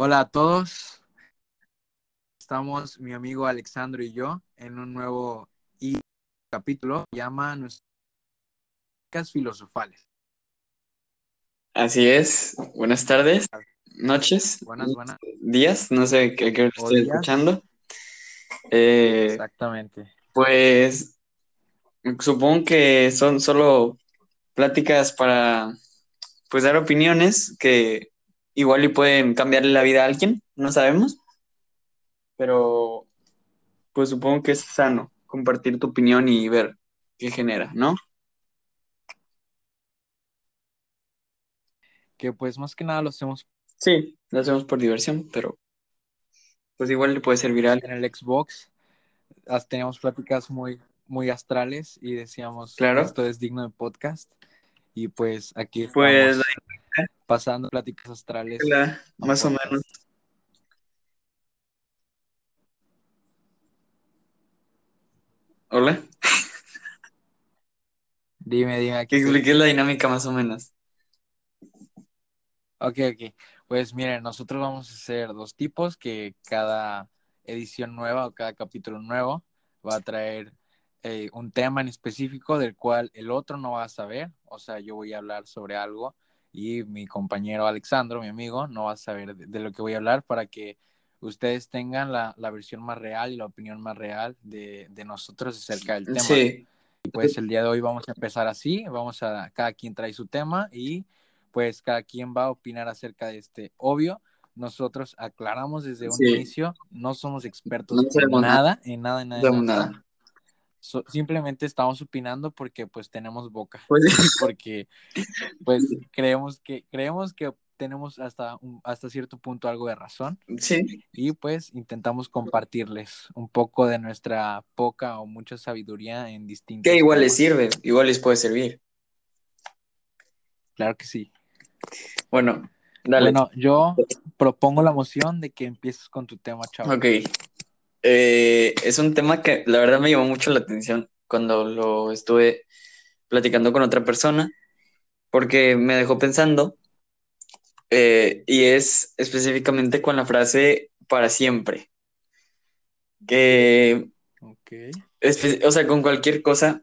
Hola a todos. Estamos mi amigo Alexandro y yo en un nuevo y capítulo llama nuestras filosofales. Así es. Buenas tardes, noches, Buenas, buenas. días, no sé qué, qué estoy días. escuchando. Eh, Exactamente. pues supongo que son solo pláticas para pues dar opiniones que igual y pueden cambiarle la vida a alguien, no sabemos. Pero pues supongo que es sano compartir tu opinión y ver qué genera, ¿no? Que pues más que nada lo hacemos Sí, lo hacemos por diversión, pero pues igual le puede servir a alguien. en el Xbox. Teníamos pláticas muy, muy astrales y decíamos, Claro. esto es digno de podcast. Y pues aquí Pues estamos pasando pláticas astrales. la- a más o menos. Hola. Dime, dime, aquí expliques la dinámica más o menos. Ok, ok. Pues miren, nosotros vamos a hacer dos tipos que cada edición nueva o cada capítulo nuevo va a traer eh, un tema en específico del cual el otro no va a saber. O sea, yo voy a hablar sobre algo y mi compañero Alexandro, mi amigo, no va a saber de, de lo que voy a hablar para que ustedes tengan la, la versión más real y la opinión más real de, de nosotros acerca del tema. Sí, Y pues el día de hoy vamos a empezar así, vamos a, cada quien trae su tema y pues cada quien va a opinar acerca de este. Obvio, nosotros aclaramos desde un Sí. inicio, no somos expertos No en nada, en nada, en nada, no en nada. nada. So- simplemente estamos opinando porque pues tenemos boca, Pues, porque pues creemos que, creemos que tenemos hasta, un- hasta cierto punto algo de razón sí, y pues intentamos compartirles un poco de nuestra poca o mucha sabiduría en distintos que igual les sirve, igual les puede servir. Claro que sí. Bueno, dale. Bueno, yo propongo la moción de que empieces con tu tema, chavo. Ok. Eh, es un tema que la verdad me llamó mucho la atención cuando lo estuve platicando con otra persona, porque me dejó pensando, eh, y es específicamente con la frase para siempre. Que o sea, con cualquier cosa,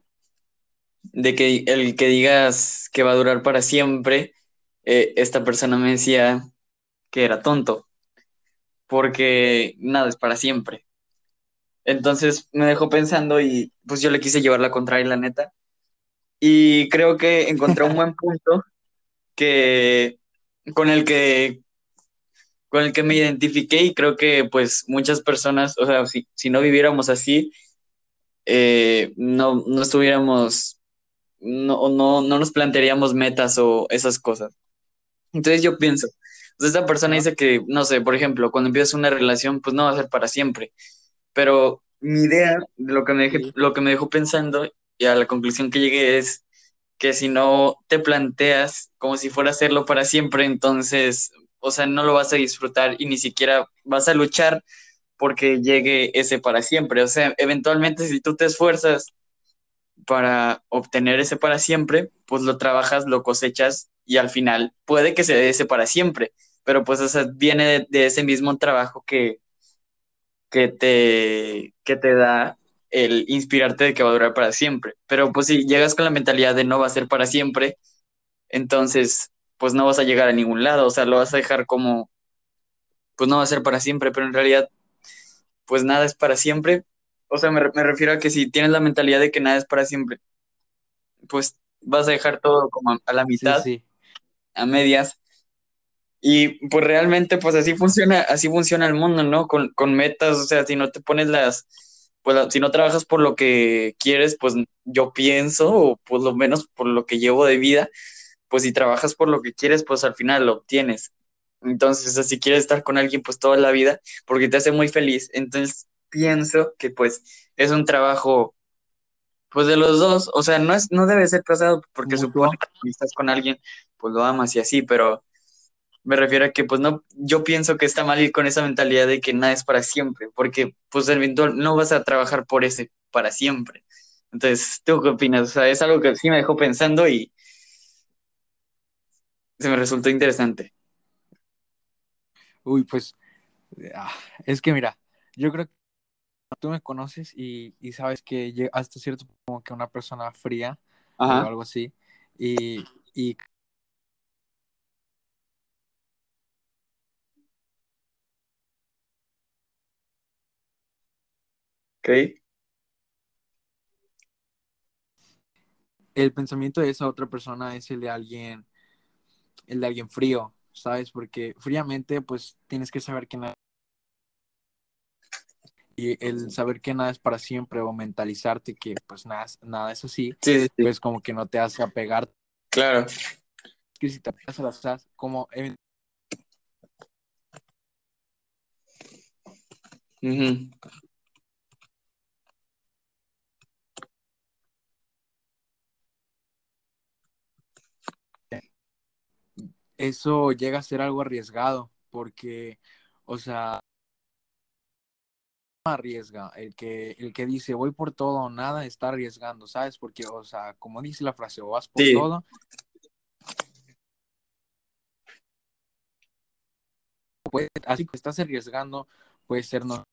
de que el que digas que va a durar para siempre, eh, esta persona me decía que era tonto, porque nada es para siempre. Entonces me dejó pensando y pues yo le quise llevar la contraria, la neta. Y creo que encontré un buen punto que con el que con el que me identifiqué y creo que pues muchas personas, o sea, si, si no viviéramos así, eh, no, no estuviéramos, no, no, no nos plantearíamos metas o esas cosas. Entonces yo pienso, pues esta persona dice que, no sé, por ejemplo, cuando empiezas una relación, pues no va a ser para siempre. Pero mi idea, de lo que me dejé- lo que me dejó pensando y a la conclusión que llegué es que si no te planteas como si fuera a hacerlo para siempre, entonces, o sea, no lo vas a disfrutar y ni siquiera vas a luchar porque llegue ese para siempre. O sea, eventualmente si tú te esfuerzas para obtener ese para siempre, pues lo trabajas, lo cosechas y al final puede que se dé ese para siempre, pero pues o sea, viene de, de ese mismo trabajo que, que, te, que te da el inspirarte de que va a durar para siempre. Pero pues si llegas con la mentalidad de no va a ser para siempre, entonces pues no vas a llegar a ningún lado, o sea, lo vas a dejar como, pues no va a ser para siempre, pero en realidad pues nada es para siempre. O sea, me, me refiero a que si tienes la mentalidad de que nada es para siempre, pues vas a dejar todo como a, a la Sí, mitad, sí. a medias. Y pues realmente pues así funciona, así funciona el mundo, ¿no? Con, con metas, o sea, si no te pones las, pues si no trabajas por lo que quieres, pues yo pienso, o por lo menos por lo que llevo de vida, pues si trabajas por lo que quieres, pues al final lo obtienes. Entonces, si quieres estar con alguien pues toda la vida, porque te hace muy feliz, entonces pienso que pues es un trabajo pues de los dos, o sea, no es, no debe ser casado porque supone que si estás con alguien, pues lo amas y así, pero me refiero a que pues no, yo pienso que está mal ir con esa mentalidad de que nada es para siempre, porque pues eventual no vas a trabajar por ese para siempre. Entonces, ¿tú qué opinas? O sea, es algo que sí me dejó pensando y se me resultó interesante. Uy, pues, ah, es que mira, yo creo que tú me conoces y, y sabes que lle- hasta cierto como que una persona fría o algo así, y, y ok. el pensamiento de esa otra persona es el de alguien, el de alguien frío, ¿sabes? Porque fríamente, pues, tienes que saber que nada, y el saber que nada es para siempre o mentalizarte que, pues, nada, es- nada es así, Sí, pues, como que no te hace apegar, claro. que si te apegas a las cosas, como Ujú, eso llega a ser algo arriesgado, porque, o sea, arriesga, el que, el que dice voy por todo o nada está arriesgando, ¿sabes? Porque, o sea, como dice la frase, o vas por Sí, todo, puede, así que estás arriesgando, puede ser no,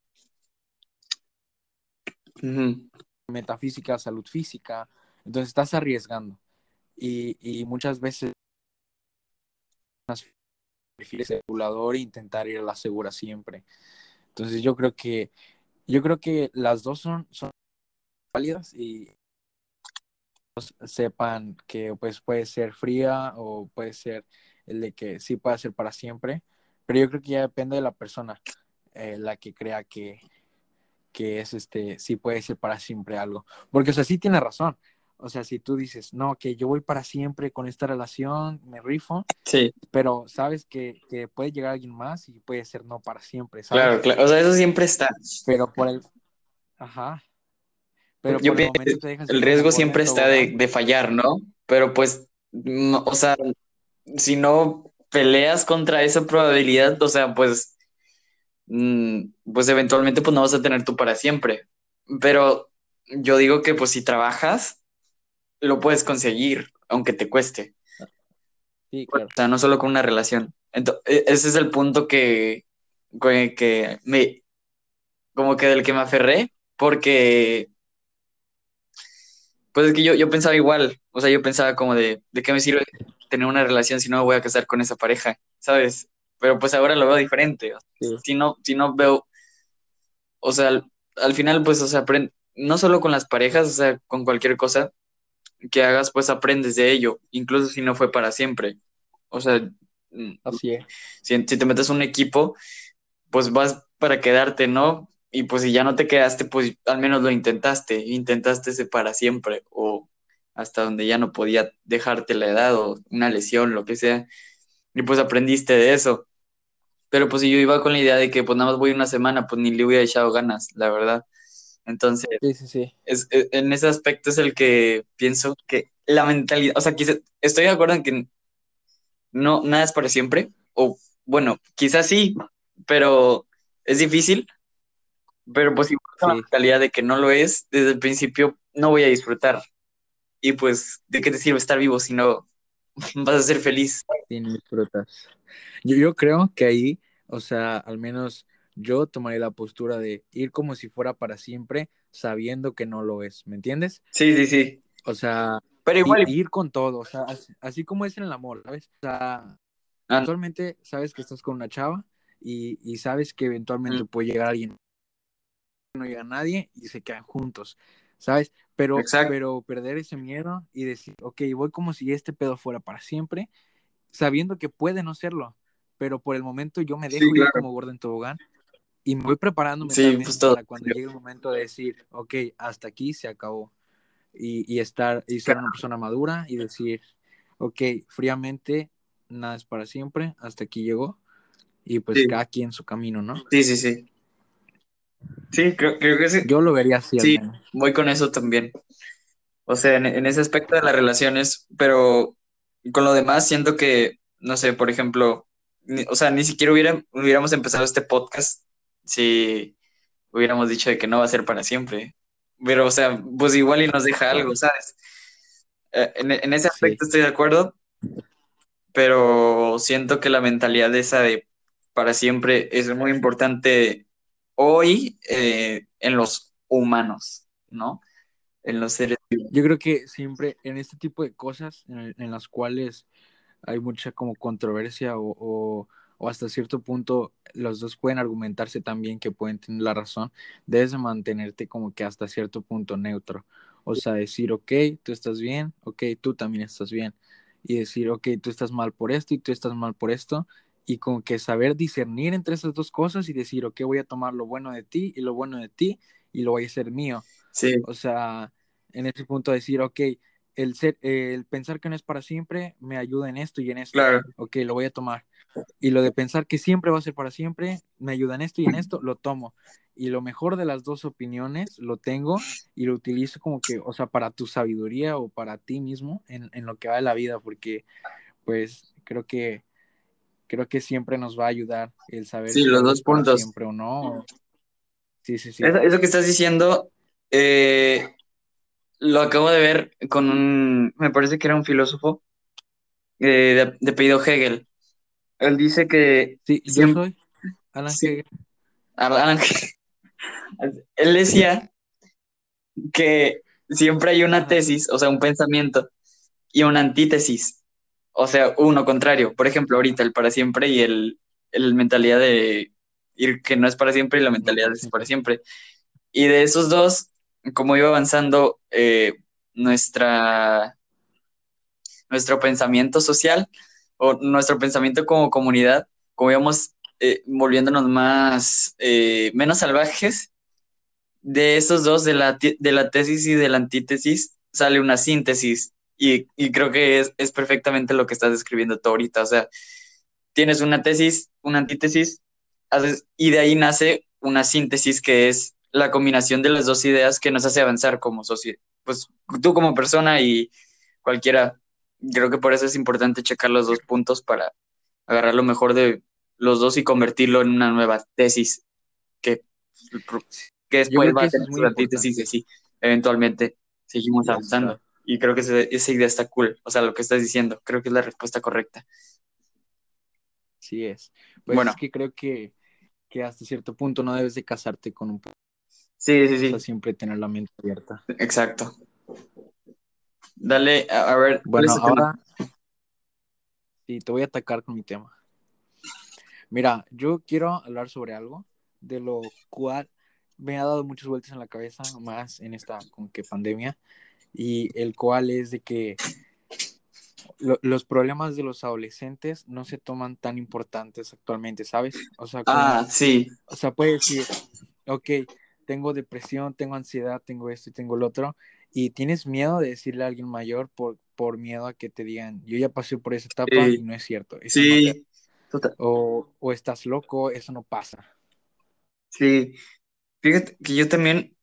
metafísica, salud física, entonces estás arriesgando. Y, y muchas veces el regulador e intentar ir a la segura siempre. Entonces yo creo que, yo creo que las dos son, son válidas y sepan que pues puede ser fría o puede ser el de que sí puede ser para siempre, pero yo creo que ya depende de la persona, eh, la que crea que, que es este, sí puede ser para siempre algo. Porque, o sea, sí tiene razón. O sea, si tú dices, no, que yo voy para siempre con esta relación, me rifo, sí, pero sabes que, que puede llegar alguien más y puede ser no para siempre, claro, ¿sabes? claro. O sea, eso siempre está. Pero por el, ajá, pero Yo por el pienso te dejas riesgo siempre está de, de fallar, ¿no? Pero pues, no, o sea, si no peleas contra esa probabilidad, o sea, pues, mm, pues eventualmente pues no vas a tener tú para siempre. Pero yo digo que pues si trabajas, lo puedes conseguir, aunque te cueste. Sí, O sea, no solo con una relación. Entonces, ese es el punto que, que, que me, como que del que me aferré, porque pues es que yo, yo pensaba igual, o sea, yo pensaba como de, ¿de qué me sirve tener una relación si no me voy a casar con esa pareja? ¿Sabes? Pero pues ahora lo veo diferente. Sí, Si no, si no veo, o sea, al, al final, pues, o sea, aprend- no solo con las parejas, o sea, con cualquier cosa que hagas, pues aprendes de ello, incluso si no fue para siempre. O sea, mm, así es. si, si te metes un equipo, pues vas para quedarte, ¿no? Y pues si ya no te quedaste, pues al menos lo intentaste, intentaste ese para siempre, o hasta donde ya no podía dejarte la edad o una lesión, lo que sea, y pues aprendiste de eso. Pero pues si yo iba con la idea de que pues nada más voy una semana, pues ni le hubiera echado ganas, la verdad. Entonces, Sí, sí, sí. es, es- en ese aspecto es el que pienso que la mentalidad, o sea, quizá- estoy de acuerdo en que no, nada es para siempre, o bueno, quizás sí, pero es difícil pero pues si la mentalidad de que no lo es, desde el principio no voy a disfrutar. Y pues, ¿de qué te sirve estar vivo si no vas a ser feliz? sí, ni disfrutas. Yo, yo creo que ahí, o sea, al menos yo tomaré la postura de ir como si fuera para siempre, sabiendo que no lo es, ¿me entiendes? Sí, sí, sí. O sea, Pero igual, ir con todo, o sea, así, así como es en el amor, ¿sabes? O sea, ah, actualmente sabes que estás con una chava y, y sabes que eventualmente mm, puede llegar alguien, no llega nadie y se quedan juntos, ¿sabes? Pero, exacto, pero perder ese miedo y decir, ok, voy como si este pedo fuera para siempre, sabiendo que puede no serlo, pero por el momento yo me sí, dejo ir claro. como gordo en tobogán y me voy preparando Sí, pues para cuando llegue el momento de decir, ok, hasta aquí se acabó. Y, y estar y ser una persona madura y decir, ok, fríamente, nada es para siempre, hasta aquí llegó. Y pues Sí, cada quien su camino, ¿no? sí, sí, sí. Sí, creo, creo que sí. Yo lo vería así Sí, voy con eso también. O sea, en, en ese aspecto de las relaciones, pero con lo demás siento que, no sé, por ejemplo, o sea, ni siquiera hubiera- hubiéramos empezado este podcast si hubiéramos dicho de que no va a ser para siempre. Pero, o sea, pues igual y nos deja algo. ¿sabes? Eh, En, en ese Sí, aspecto estoy de acuerdo, pero siento que la mentalidad esa de para siempre es muy importante hoy eh, en los humanos, ¿no? En los seres vivos. Yo creo que siempre en este tipo de cosas en, en las cuales hay mucha como controversia o, o, o, hasta cierto punto los dos pueden argumentarse también que pueden tener la razón, debes de mantenerte como que hasta cierto punto neutro. O sea, decir, ok, tú estás bien, ok, tú también estás bien. Y decir, ok, tú estás mal por esto y tú estás mal por esto. Y como que saber discernir entre esas dos cosas y decir, ok, voy a tomar lo bueno de ti y lo bueno de ti y lo voy a hacer mío. Sí. O sea, en ese punto decir, ok, el, ser, el pensar que no es para siempre me ayuda en esto y en esto. Claro. Ok, lo voy a tomar. Y lo de pensar que siempre va a ser para siempre, me ayuda en esto y en esto, lo tomo. Y lo mejor de las dos opiniones lo tengo y lo utilizo como que, o sea, para tu sabiduría o para ti mismo en, en lo que va de la vida, porque pues creo que creo que siempre nos va a ayudar el saber sí, si los dos puntos. siempre o no. Sí, sí, sí. Eso, eso que estás diciendo, eh, lo acabo de ver con un, me parece que era un filósofo eh, de, de apellido Hegel. Él dice que Sí, yo siempre, soy Alan sí, Hegel. Alan- él decía que siempre hay una tesis, o sea, un pensamiento, y una antítesis, o sea, uno contrario. Por ejemplo, ahorita el para siempre y el, el mentalidad de ir que no es para siempre y la mentalidad para es para siempre. Y de esos dos, como iba avanzando eh, nuestra, nuestro pensamiento social o nuestro pensamiento como comunidad, como íbamos eh, volviéndonos más, eh, menos salvajes, de esos dos, de la, de la tesis y de la antítesis, sale una síntesis. Y, y creo que es, es perfectamente lo que estás describiendo tú ahorita. O sea, tienes una tesis, una antítesis, y de ahí nace una síntesis que es la combinación de las dos ideas que nos hace avanzar como sociedad. Pues tú como persona y cualquiera. Creo que por eso es importante checar los dos puntos para agarrar lo mejor de los dos y convertirlo en una nueva tesis que, que después va a muy su antítesis y así eventualmente seguimos avanzando. Y creo que ese- esa idea está cool. O sea, lo que estás diciendo, creo que es la respuesta correcta. Sí es. Pues Bueno, es que creo que, que hasta cierto punto no debes de casarte con un... sí, sí, O sea, sí, siempre tener la mente abierta. exacto. Dale, a, a ver, ¿cuál es Bueno, tema? ahora sí, te voy a atacar con mi tema. Mira, yo quiero hablar sobre algo de lo cual me ha dado muchas vueltas en la cabeza, más en esta como que pandemia, y el cual es de que lo- los problemas de los adolescentes no se toman tan importantes actualmente, ¿sabes? O sea, como, Ah, sí, o sea, puedes decir, ok, tengo depresión, tengo ansiedad, tengo esto y tengo lo otro, y tienes miedo de decirle a alguien mayor por, por miedo a que te digan, yo ya pasé por esa etapa y no es cierto, eso no, sí, total, o, o estás loco, eso no pasa. sí. Fíjate que yo también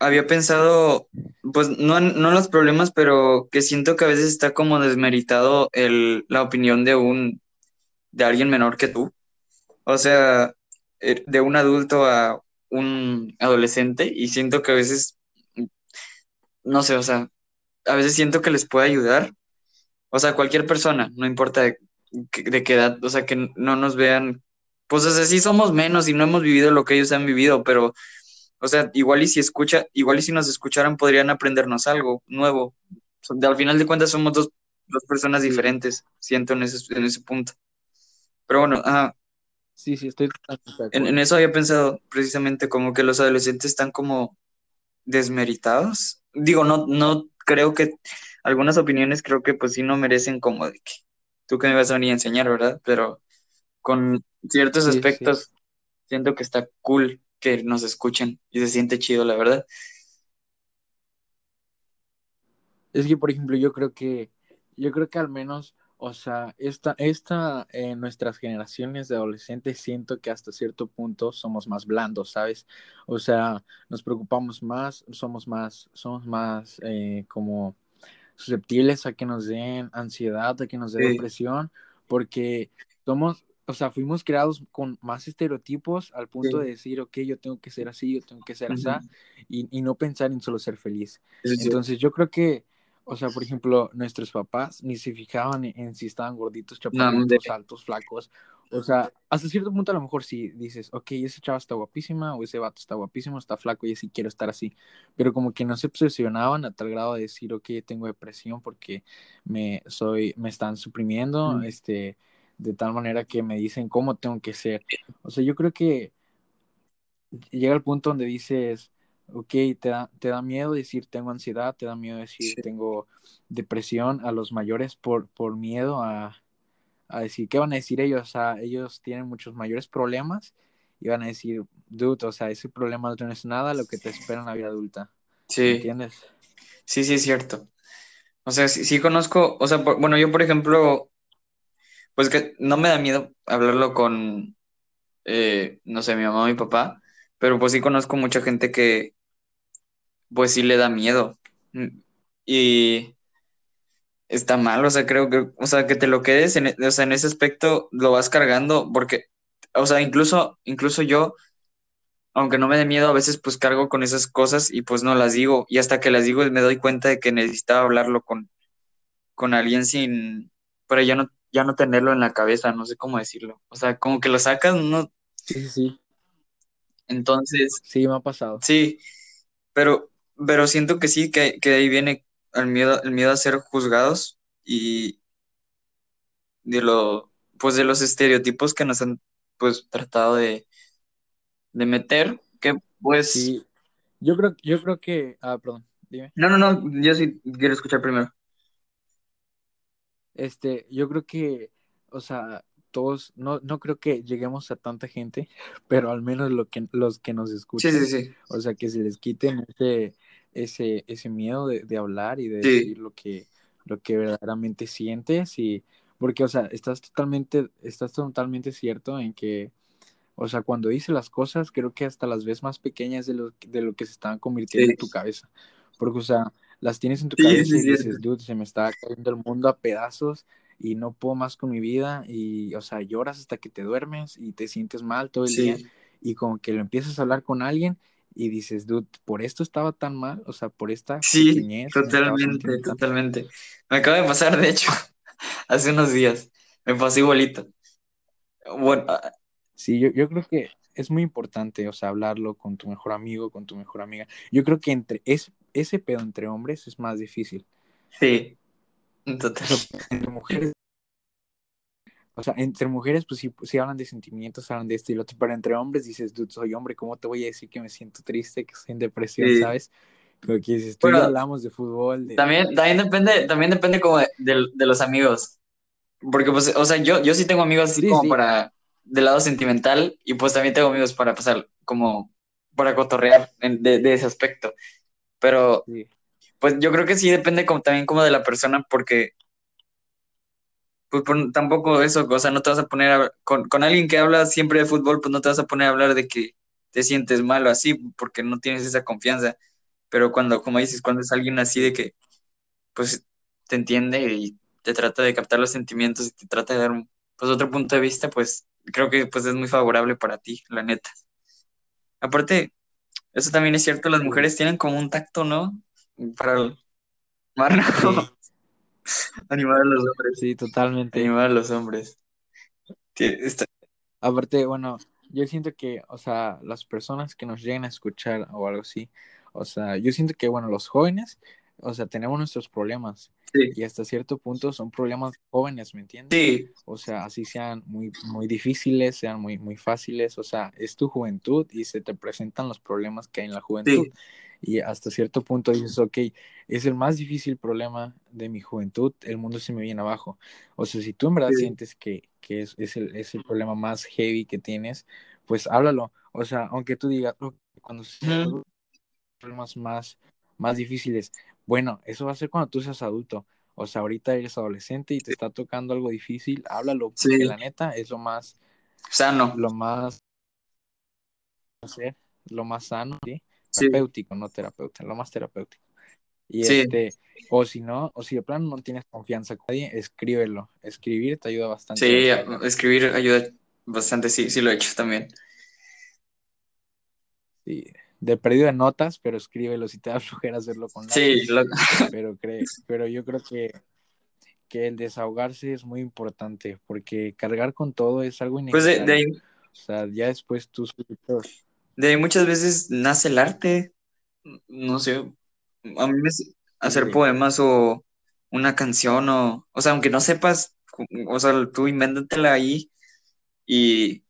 había pensado, pues no no los problemas, pero que siento que a veces está como desmeritado el, la opinión de un, de alguien menor que tú. O sea, eh, de un adulto a un adolescente, y siento que a veces, no sé, o sea, a veces siento que les puede ayudar. O sea, cualquier persona, no importa de, de qué edad, o sea, que no nos vean, pues o sea, somos menos y no hemos vivido lo que ellos han vivido, pero, o sea, igual y si escucha, igual y si nos escucharan podrían aprendernos algo nuevo. Al final de cuentas somos dos, dos personas diferentes, siento en ese, en ese punto. Pero bueno, ajá, sí, sí, estoy en, en eso había pensado precisamente como que los adolescentes están como desmeritados. Digo, no, no creo que algunas opiniones creo que pues sí no merecen como de que tú que me vas a venir a enseñar, ¿verdad? Pero con ciertos Sí, sí, sí. aspectos siento que está cool que nos escuchen y se siente chido, la verdad. Es que, por ejemplo, yo creo que, yo creo que al menos, o sea, esta, esta, en nuestras generaciones de adolescentes siento que hasta cierto punto somos más blandos, ¿sabes? O sea, nos preocupamos más, somos más, somos más eh, como susceptibles a que nos den ansiedad, a que nos dé Sí, depresión, porque somos, o sea, fuimos creados con más estereotipos al punto de decir, ok, yo tengo que ser así, yo tengo que ser así, Ujú. y, y no pensar en solo ser feliz. Entonces yo creo que, o sea, por ejemplo, nuestros papás ni se fijaban en, en si estaban gorditos, chaparritos, altos, flacos, O sea, hasta cierto punto a lo mejor sí dices, ok, esa chava está guapísima o ese vato está guapísimo, está flaco y sí quiero estar así. Pero como que no se obsesionaban a tal grado de decir, ok, tengo depresión porque me, soy, me están suprimiendo, este, de tal manera que me dicen cómo tengo que ser. O sea, yo creo que llega el punto donde dices, ok, te da, te da miedo decir tengo ansiedad, te da miedo decir tengo depresión a los mayores por, por miedo a a decir, ¿qué van a decir ellos? O sea, ellos tienen muchos mayores problemas y van a decir, dude, o sea, ese problema no es nada lo que te espera en la vida adulta. Sí. ¿Entiendes? Sí, sí, es cierto. O sea, sí, conozco, o sea, bueno, yo por ejemplo, pues que no me da miedo hablarlo con, eh, no sé, mi mamá o mi papá, pero pues sí conozco mucha gente que, pues sí le da miedo. Y, está mal, o sea, creo que, o sea, que te lo quedes, en, o sea, en ese aspecto lo vas cargando, porque, o sea, incluso, incluso yo, aunque no me dé miedo, a veces pues cargo con esas cosas y pues no las digo, y hasta que las digo me doy cuenta de que necesitaba hablarlo con, con alguien sin, pero ya no, ya no tenerlo en la cabeza, no sé cómo decirlo, o sea, como que lo sacas, no. Sí, sí, sí. Entonces. Sí, me ha pasado. Sí, pero, pero siento que sí, que, que ahí viene el miedo, el miedo a ser juzgados y de lo, pues de los estereotipos que nos han pues tratado de, de meter, que pues sí. Yo creo, yo creo que, ah, perdón, dime. No, no, no, yo sí quiero escuchar primero. Este, yo creo que, o sea, todos, no, no creo que lleguemos a tanta gente, pero al menos lo que, los que nos escuchan, sí, sí, sí. o sea, que se les quiten ese, ese, ese miedo de, de hablar y de decir lo que, lo que verdaderamente sientes y porque, o sea, estás totalmente, estás totalmente cierto en que, o sea, cuando dices las cosas, creo que hasta las ves más pequeñas de lo, de lo que se están convirtiendo en tu cabeza. Porque, o sea, las tienes en tu cabeza y dices, dude, se me está cayendo el mundo a pedazos y no puedo más con mi vida y, o sea, lloras hasta que te duermes y te sientes mal todo el día y como que lo empiezas a hablar con alguien y dices, dude, por esto estaba tan mal, o sea, por esta sí, totalmente, totalmente. Me acaba de pasar, de hecho, hace unos días, me pasó igualito. Bueno, ah, sí, yo, yo creo que es muy importante, o sea, hablarlo con tu mejor amigo, con tu mejor amiga. Yo creo que entre es, ese pedo entre hombres es más difícil. Sí, total. entre mujeres o sea, entre mujeres, pues sí, hablan de sentimientos, hablan de esto y lo otro, pero entre hombres dices, dude, soy hombre, ¿cómo te voy a decir que me siento triste, que estoy en depresión, sabes? Como que dices, tú hablamos de fútbol. También, también depende, también depende como de, los amigos. Porque, pues, o sea, yo, yo sí tengo amigos así como para, del lado sentimental, y pues también tengo amigos para pasar, como, para cotorrear de, de ese aspecto. Pero, pues yo creo que sí depende como, también como de la persona, porque pues tampoco eso, o sea, no te vas a poner a, con, con alguien que habla siempre de fútbol, pues no te vas a poner a hablar de que te sientes mal o así, porque no tienes esa confianza. Pero cuando, como dices, cuando es alguien así de que, pues, te entiende y te trata de captar los sentimientos y te trata de dar, pues, otro punto de vista, pues, creo que, pues, es muy favorable para ti, la neta. Aparte, eso también es cierto, las mujeres tienen como un tacto, ¿no? Para el... Animar a los hombres. Sí, totalmente. Animar a los hombres. Aparte, bueno, yo siento que, o sea, las personas que nos lleguen a escuchar o algo así, o sea, yo siento que, bueno, los jóvenes, o sea, tenemos nuestros problemas. Y hasta cierto punto son problemas jóvenes, ¿me entiendes? Sí. O sea, así sean muy, muy difíciles, sean muy, muy fáciles. O sea, es tu juventud y se te presentan los problemas que hay en la juventud y hasta cierto punto dices, ok, es el más difícil problema de mi juventud, el mundo se me viene abajo. O sea, si tú en verdad sientes que, que es, es, el, es, el, problema más heavy que tienes, pues háblalo. O sea, aunque tú digas, cuando se problemas más, más difíciles, bueno, eso va a ser cuando tú seas adulto. O sea, ahorita eres adolescente y te está tocando algo difícil, háblalo, porque la neta es lo más sano. Lo más, lo más sano, ¿sí? terapéutico, no terapeuta, lo más terapéutico. Y este, o si no, o si de plano no tienes confianza con nadie, escríbelo. Escribir te ayuda bastante. Sí, escribir ayuda bastante, sí, sí lo he hecho también. Sí, de perdido de notas, pero escríbelo si te da flojera hacerlo con Sí, pero, cree, pero yo creo que, que el desahogarse es muy importante, porque cargar con todo es algo Pues de, innecesario. de ahí, O sea, ya después tú de ahí muchas veces nace el arte. No sé, a mí me hacer Sí. poemas o una canción o, o sea, aunque no sepas, o sea, tú invéntatela ahí y,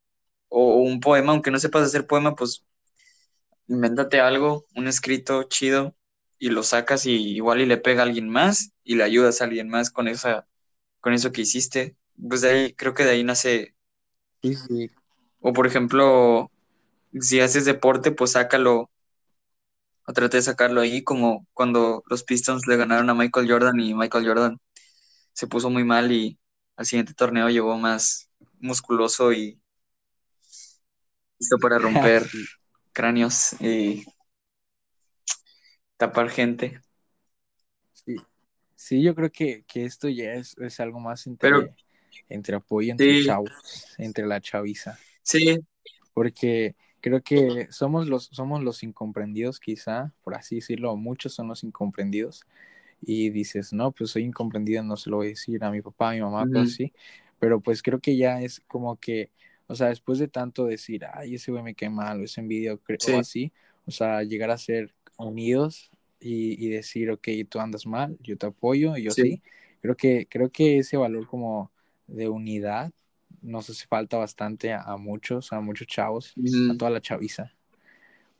o un poema, aunque no sepas hacer poema, pues invéntate algo, un escrito chido y lo sacas y igual y le pega a alguien más y le ayudas a alguien más con esa, con eso que hiciste. Pues de ahí, creo que de ahí nace, Sí, sí, o por ejemplo, si haces deporte, pues sácalo o trate de sacarlo ahí, como cuando los Pistons le ganaron a Michael Jordan y Michael Jordan se puso muy mal y al siguiente torneo llegó más musculoso y listo para romper Sí. Cráneos y tapar gente. Sí, sí, yo creo que, que esto ya es, es algo más entre, Pero- entre apoyo entre Sí. chavos, entre la chaviza. Sí, Porque creo que somos los, somos los incomprendidos, quizá, por así decirlo, muchos son los incomprendidos. Y dices, no, pues soy incomprendido, no se lo voy a decir a mi papá, a mi mamá, cosas así. Pero pues creo que ya es como que, o sea, después de tanto decir, ay, ese güey me cae mal, o ese envidia, o, cre- Sí. así, o sea, llegar a ser unidos y, y decir, ok, tú andas mal, yo te apoyo, y yo Sí. sí. Creo que, creo que ese valor como de unidad nos hace falta bastante a, a muchos, a muchos chavos, a toda la chaviza,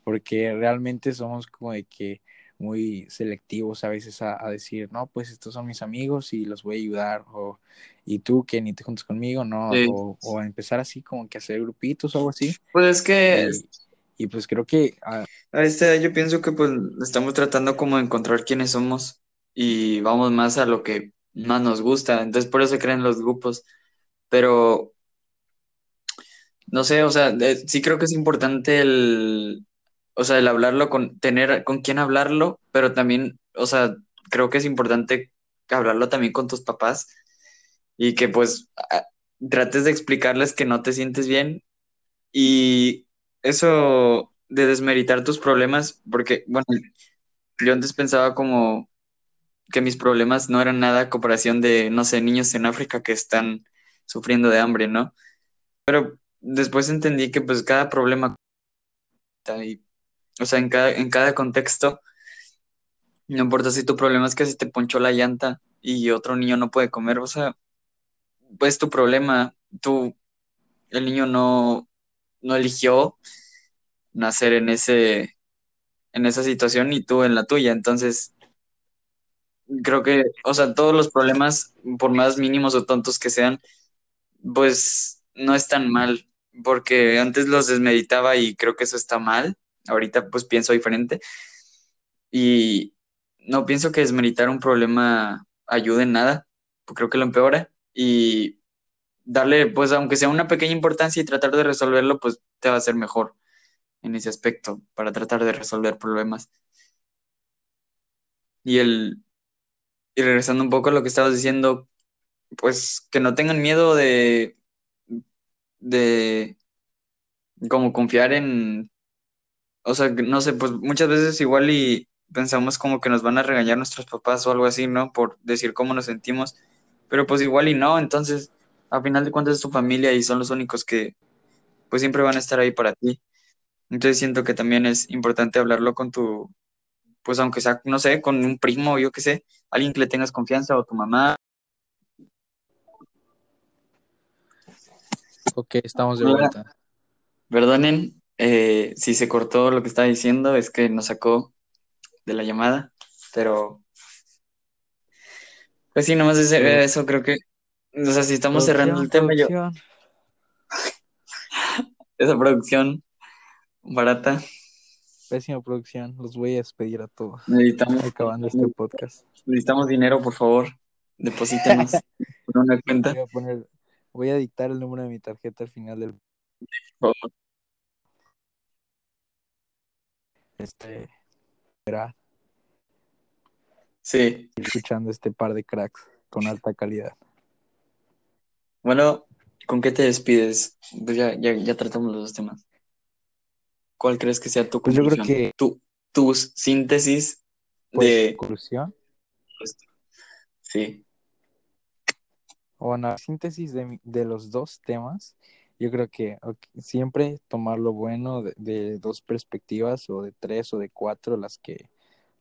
porque realmente somos como de que muy selectivos a veces a, a decir, no, pues estos son mis amigos y los voy a ayudar, o y tú que ni te juntas conmigo, no, Sí. o, o a empezar así como que a hacer grupitos o algo así, Pues es que y, y pues creo que ah, a este yo pienso que pues estamos tratando como de encontrar quiénes somos y vamos más a lo que más nos gusta, entonces por eso se crean los grupos, pero no sé, o sea, de- sí creo que es importante el, o sea, el hablarlo con, tener con quién hablarlo, pero también, o sea, creo que es importante hablarlo también con tus papás y que pues trates de explicarles que no te sientes bien y eso de desmeritar tus problemas, porque, bueno, yo antes pensaba como que mis problemas no eran nada a comparación de, no sé, niños en África que están sufriendo de hambre, ¿no? Pero después entendí que pues cada problema, y, o sea, en cada, en cada contexto, no importa si tu problema es que se te ponchó la llanta y otro niño no puede comer, o sea, pues tu problema, tú, el niño no, no eligió nacer en ese, en esa situación y tú en la tuya, entonces creo que, o sea, todos los problemas, por más mínimos o tontos que sean, pues no es tan mal, porque antes los desmeditaba y creo que eso está mal, ahorita pues pienso diferente y no pienso que desmeditar un problema ayude en nada, pues creo que lo empeora y darle pues aunque sea una pequeña importancia y tratar de resolverlo, pues te va a hacer mejor en ese aspecto para tratar de resolver problemas. Y el y regresando un poco a lo que estabas diciendo, pues que no tengan miedo de, de como confiar en, o sea, no sé, pues muchas veces igual y pensamos como que nos van a regañar nuestros papás o algo así, ¿no? Por decir cómo nos sentimos, pero pues igual y no, entonces, a final de cuentas es tu familia y son los únicos que pues siempre van a estar ahí para ti. Entonces siento que también es importante hablarlo con tu, pues aunque sea, no sé, con un primo, yo qué sé, alguien que le tengas confianza o tu mamá. ok, estamos de Hola. vuelta. Perdonen eh, si se cortó lo que estaba diciendo, es que nos sacó de la llamada, pero pues sí, nomás eso, creo que, o sea, si estamos cerrando el tema, yo, esa producción barata, Pésima producción, los voy a despedir a todos. necesitamos, Acabando este podcast. necesitamos dinero, por favor, deposítenos por una cuenta, Voy a poner, voy a dictar el número de mi tarjeta al final del por favor. Este verá Sí, escuchando este par de cracks con alta calidad. bueno, ¿con qué te despides? Pues ya, ya, ya tratamos los dos temas. ¿Cuál crees que sea tu Pues yo creo conclusión? que Tu, tus síntesis pues de... conclusión, Sí. o en la síntesis de, de los dos temas, yo creo que siempre tomar lo bueno de, dos perspectivas o de tres o de cuatro, las que,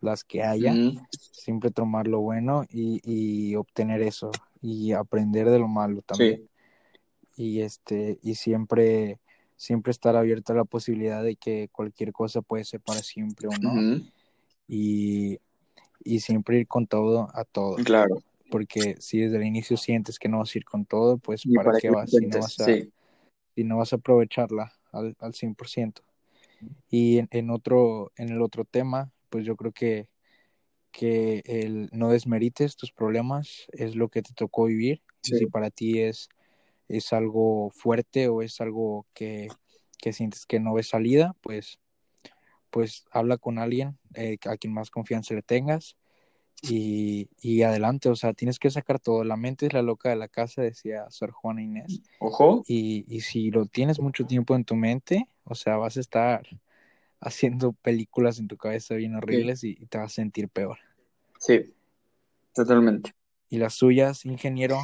las que haya, siempre tomar lo bueno y, y, obtener eso y aprender de lo malo también. Y este, y siempre, siempre estar abierto a la posibilidad de que cualquier cosa puede ser para siempre o no. y, y siempre ir con todo a todo. Claro. Porque si desde el inicio sientes que no vas a ir con todo, pues ¿para, qué vas? Si no vas a, y no vas a aprovecharla al, al 100%. Y en, en, otro, en el otro tema, pues yo creo que, que el no desmerites tus problemas es lo que te tocó vivir. Si para ti es, es algo fuerte o es algo que, que sientes que no ves salida, pues, pues habla con alguien eh, a quien más confianza le tengas y, y, adelante, o sea, tienes que sacar todo. La mente es la loca de la casa, decía Sor Juana Inés. Ojo. Y, y si lo tienes mucho tiempo en tu mente, o sea, vas a estar haciendo películas en tu cabeza bien horribles y, te vas a sentir peor. Sí, totalmente. ¿Y las suyas, ingeniero?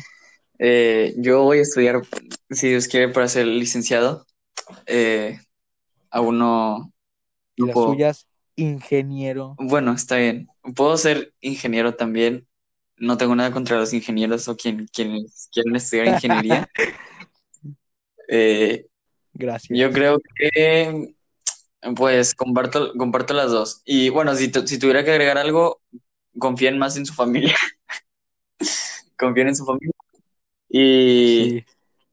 Eh, yo voy a estudiar, si Dios quiere, para ser licenciado. Eh, aún no. ¿Y las suyas, ingeniero? Bueno, está bien. Puedo ser ingeniero también. No tengo nada contra los ingenieros o quien, quienes quieren estudiar ingeniería. Eh, Gracias. Yo creo que, pues, comparto, comparto las dos. Y bueno, si, si tuviera que agregar algo, confíen más en su familia. confíen en su familia. Y,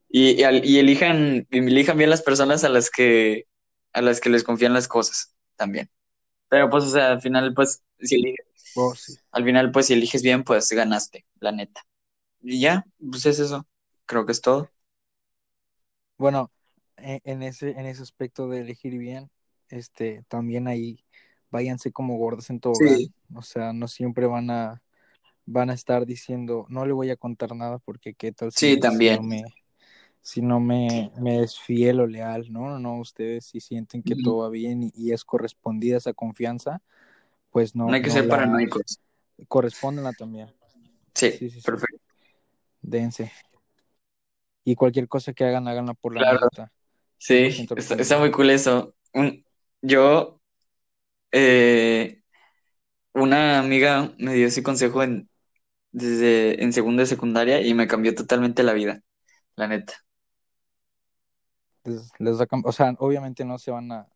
y, y, elijan, elijan bien las personas a las que a las que les confían las cosas también. Pero pues, o sea, al final, pues, si eliges, oh, al final, pues, si eliges bien, pues ganaste, la neta. Y ya, pues es eso. Creo que es todo. Bueno, e, en ese, en ese aspecto de elegir bien, este, también ahí váyanse como gordos en todo. O sea, no siempre van a van a estar diciendo, no le voy a contar nada porque qué tal si, sí, también. no me, si no me, me es fiel o leal, no, no, no, ustedes si sienten que todo va bien y, es correspondida esa confianza, pues no. No hay que ser paranoicos. Correspóndenla también. Sí, perfecto. Dense. Y cualquier cosa que hagan, háganla por la claro. Sí, está, muy cool eso. yo, eh, una amiga me dio ese consejo en, desde en segunda de secundaria y me cambió totalmente la vida, la neta. Les, o sea, obviamente no se van a,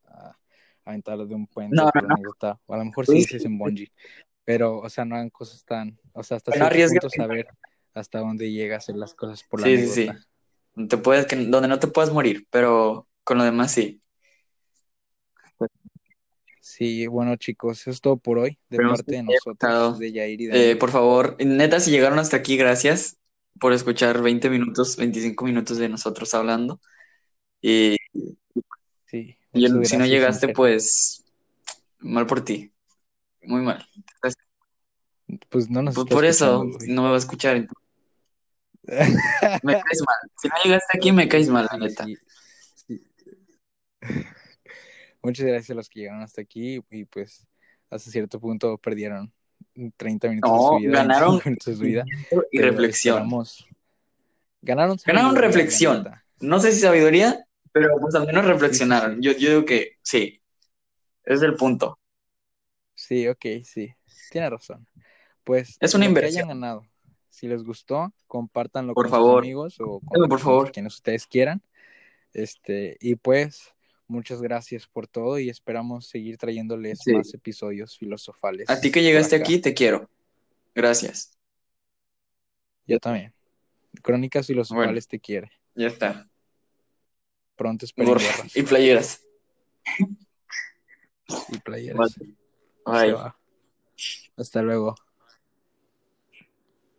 aventar de un puente no, o a lo mejor sí, sí es en bungee, pero, o sea, no hagan cosas tan, o sea, hasta cierto punto saber hasta dónde llega a hacer las cosas por la sí, Sí, sí. Te puedes, que, donde no te puedas morir, pero con lo demás sí. Sí, bueno chicos, eso es todo por hoy, de parte de nosotros, de Yair y de... Eh, por favor, neta, si llegaron hasta aquí, gracias por escuchar 20 minutos, 25 minutos de nosotros hablando. Y, sí, y si no llegaste, pues mal por ti. Muy mal. Pues no nos pues por eso no me va a escuchar. me caes mal. Si no llegaste aquí, me caes mal, la neta. Muchas gracias a los que llegaron hasta aquí y pues hasta cierto punto perdieron 30 minutos de su vida. Ganaron de su vida, y reflexión. Ganaron, ganaron reflexión. No sé si sabiduría, pero pues al menos reflexionaron. Yo, yo digo que sí, es el punto. Sí, ok, sí, tiene razón. Pues es una inversión. Que hayan ganado. Si les gustó, compártanlo por con favor. sus amigos o con, por favor. quienes ustedes quieran. Este, y pues muchas gracias por todo y esperamos seguir trayéndoles más episodios filosofales. A ti que llegaste aquí, te quiero. Gracias. Yo también. Crónicas filosofales te quiere. Ya está. Y playeras. Y playeras. Bye. Hasta luego.